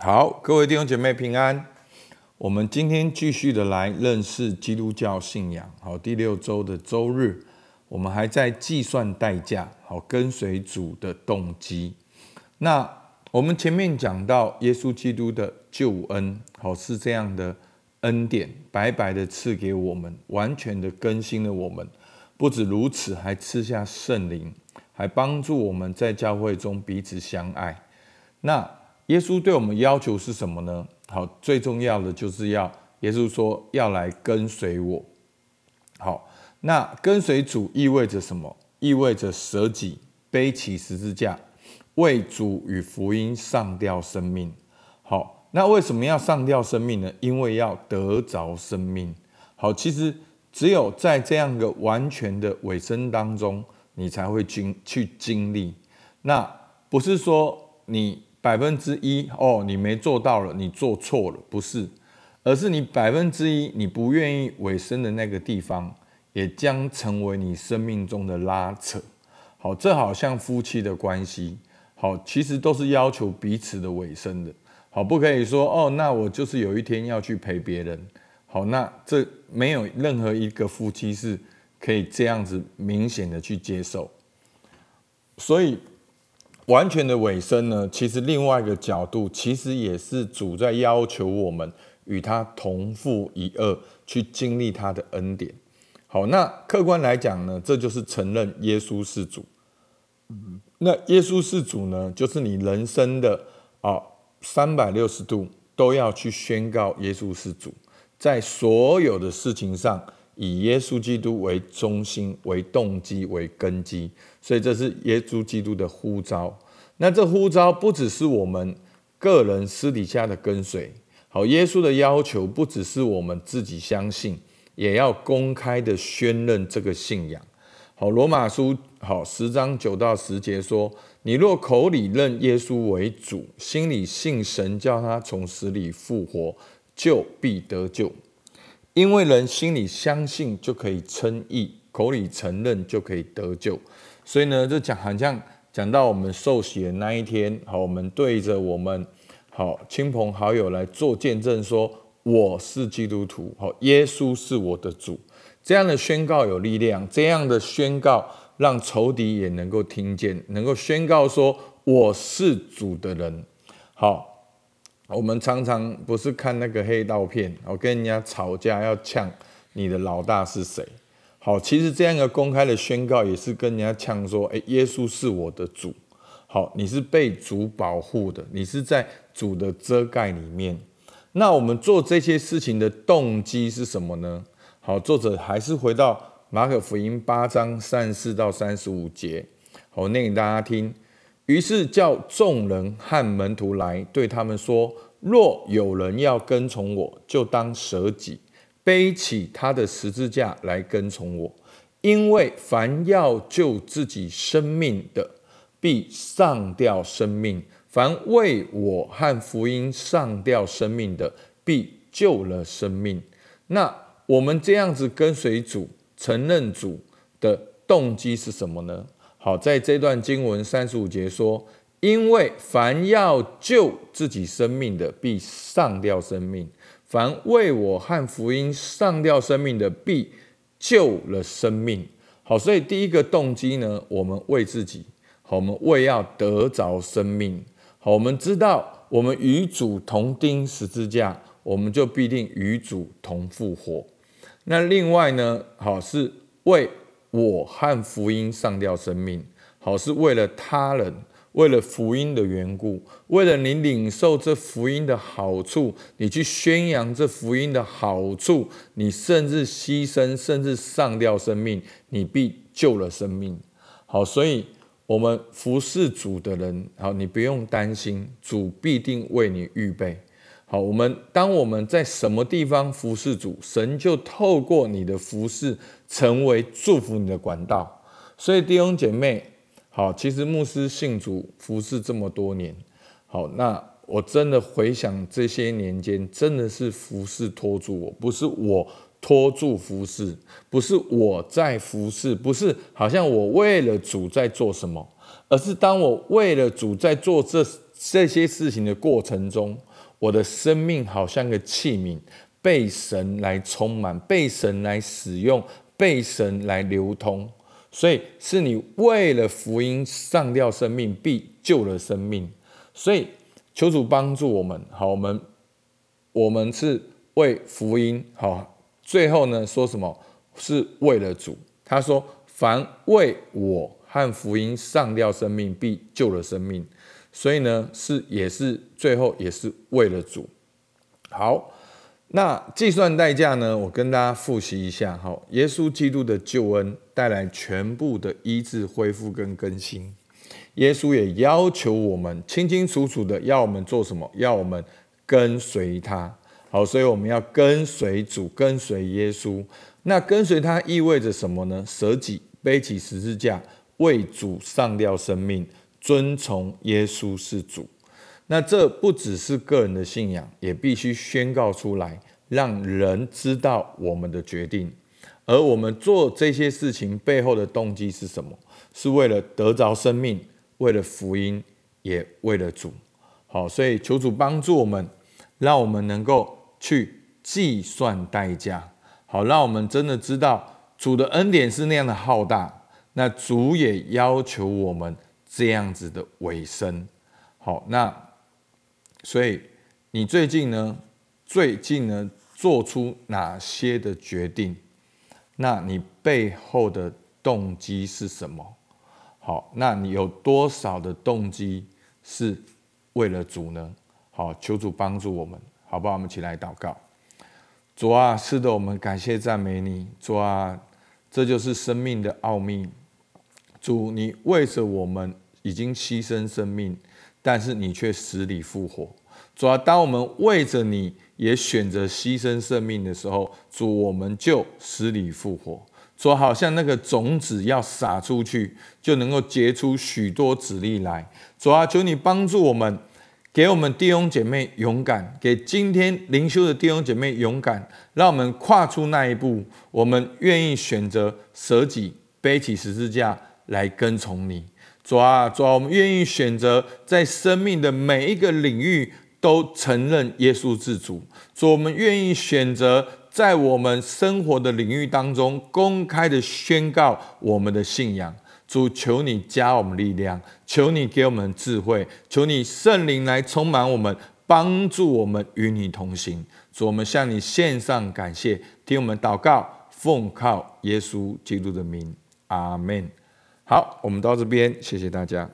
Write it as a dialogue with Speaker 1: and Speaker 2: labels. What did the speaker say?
Speaker 1: 好，各位弟兄姐妹平安。我们今天继续的来认识基督教信仰。好，第六周的周日，我们还在计算代价。好，跟随主的动机。那我们前面讲到耶稣基督的救恩，好，是这样的恩典，白白的赐给我们，完全的更新了我们。不止如此，还赐下圣灵，还帮助我们在教会中彼此相爱。那耶稣对我们要求是什么呢？好，最重要的就是要耶稣说要来跟随我。好，那跟随主意味着什么？意味着舍己，背起十字架，为主与福音上吊生命。好，那为什么要上吊生命呢？因为要得着生命。好，其实只有在这样一个完全的委身当中，你才会经去经历。那不是说你。百分之一哦，你没做到了，你做错了，不是，而是你百分之一你不愿意委身的那个地方，也将成为你生命中的拉扯。好，这好像夫妻的关系，好，其实都是要求彼此的委身的。好，不可以说哦，那我就是有一天要去陪别人。好，那这没有任何一个夫妻是可以这样子明显的去接受，所以。完全的尾声呢，其实另外一个角度，其实也是主在要求我们与他同负一轭，去经历他的恩典。好，那客观来讲呢，这就是承认耶稣是主。那耶稣是主呢，就是你人生的啊三百六十度都要去宣告耶稣是主，在所有的事情上以耶稣基督为中心、为动机、为根基。所以这是耶稣基督的呼召。那这呼召不只是我们个人私底下的跟随，好，耶稣的要求不只是我们自己相信，也要公开的宣认这个信仰。好，罗马书好十章九到十节说：你若口里认耶稣为主，心里信神叫他从死里复活，就必得救。因为人心里相信就可以称义，口里承认就可以得救。所以呢，就讲好像讲到我们受洗的那一天，好，我们对着我们好亲朋好友来做见证，说我是基督徒，好，耶稣是我的主，这样的宣告有力量，这样的宣告让仇敌也能够听见，能够宣告说我是主的人。好，我们常常不是看那个黑道片，我跟人家吵架要呛你的老大是谁？好，其实这样一个公开的宣告也是跟人家呛说：“诶，耶稣是我的主。好，你是被主保护的，你是在主的遮盖里面。那我们做这些事情的动机是什么呢？好，作者还是回到马可福音八章三十四到三十五节。好，念给大家听。于是叫众人和门徒来，对他们说：若有人要跟从我，就当舍己。背起他的十字架来跟从我，因为凡要救自己生命的，必丧掉生命；凡为我和福音丧掉生命的，必救了生命。那我们这样子跟随主、承认主的动机是什么呢？好，在这段经文三十五节说：因为凡要救自己生命的，必上掉生命。凡为我和福音上掉生命的，必救了生命。好，所以第一个动机呢，我们为自己，好，我们为要得着生命。好，我们知道，我们与主同钉十字架，我们就必定与主同复活。那另外呢，好，是为我和福音上吊生命，好，是为了他人。为了福音的缘故，为了你领受这福音的好处，你去宣扬这福音的好处，你甚至牺牲，甚至上吊生命，你必救了生命。好，所以我们服侍主的人，好，你不用担心，主必定为你预备。好，我们当我们在什么地方服侍主，神就透过你的服侍，成为祝福你的管道。所以弟兄姐妹。好，其实牧师信主服侍这么多年，好，那我真的回想这些年间，真的是服侍拖住我，不是我拖住服侍，不是我在服侍，不是好像我为了主在做什么，而是当我为了主在做这这些事情的过程中，我的生命好像个器皿，被神来充满，被神来使用，被神来流通。所以是你为了福音上吊生命，必救了生命。所以求主帮助我们。好，我们我们是为福音。好，最后呢说什么？是为了主。他说：“凡为我和福音上吊生命，必救了生命。”所以呢，是也是最后也是为了主。好。那计算代价呢？我跟大家复习一下。好，耶稣基督的救恩带来全部的医治、恢复跟更新。耶稣也要求我们清清楚楚的要我们做什么？要我们跟随他。好，所以我们要跟随主，跟随耶稣。那跟随他意味着什么呢？舍己，背起十字架，为主上吊生命，遵从耶稣是主。那这不只是个人的信仰，也必须宣告出来，让人知道我们的决定。而我们做这些事情背后的动机是什么？是为了得着生命，为了福音，也为了主。好，所以求主帮助我们，让我们能够去计算代价。好，让我们真的知道主的恩典是那样的浩大。那主也要求我们这样子的尾声。好，那。所以，你最近呢？最近呢，做出哪些的决定？那你背后的动机是什么？好，那你有多少的动机是为了主呢？好，求主帮助我们，好不好？我们一起来祷告。主啊，是的，我们感谢赞美你。主啊，这就是生命的奥秘。主，你为着我们已经牺牲生命。但是你却死里复活，主啊，当我们为着你也选择牺牲生命的时候，主，我们就死里复活。主，好像那个种子要撒出去，就能够结出许多子粒来。主啊，求你帮助我们，给我们弟兄姐妹勇敢，给今天灵修的弟兄姐妹勇敢，让我们跨出那一步，我们愿意选择舍己，背起十字架来跟从你。主啊，主啊，我们愿意选择在生命的每一个领域都承认耶稣自主。主，我们愿意选择在我们生活的领域当中公开的宣告我们的信仰。主，求你加我们力量，求你给我们智慧，求你圣灵来充满我们，帮助我们与你同行。主，我们向你献上感谢，听我们祷告，奉靠耶稣基督的名，阿门。好，我们到这边，谢谢大家。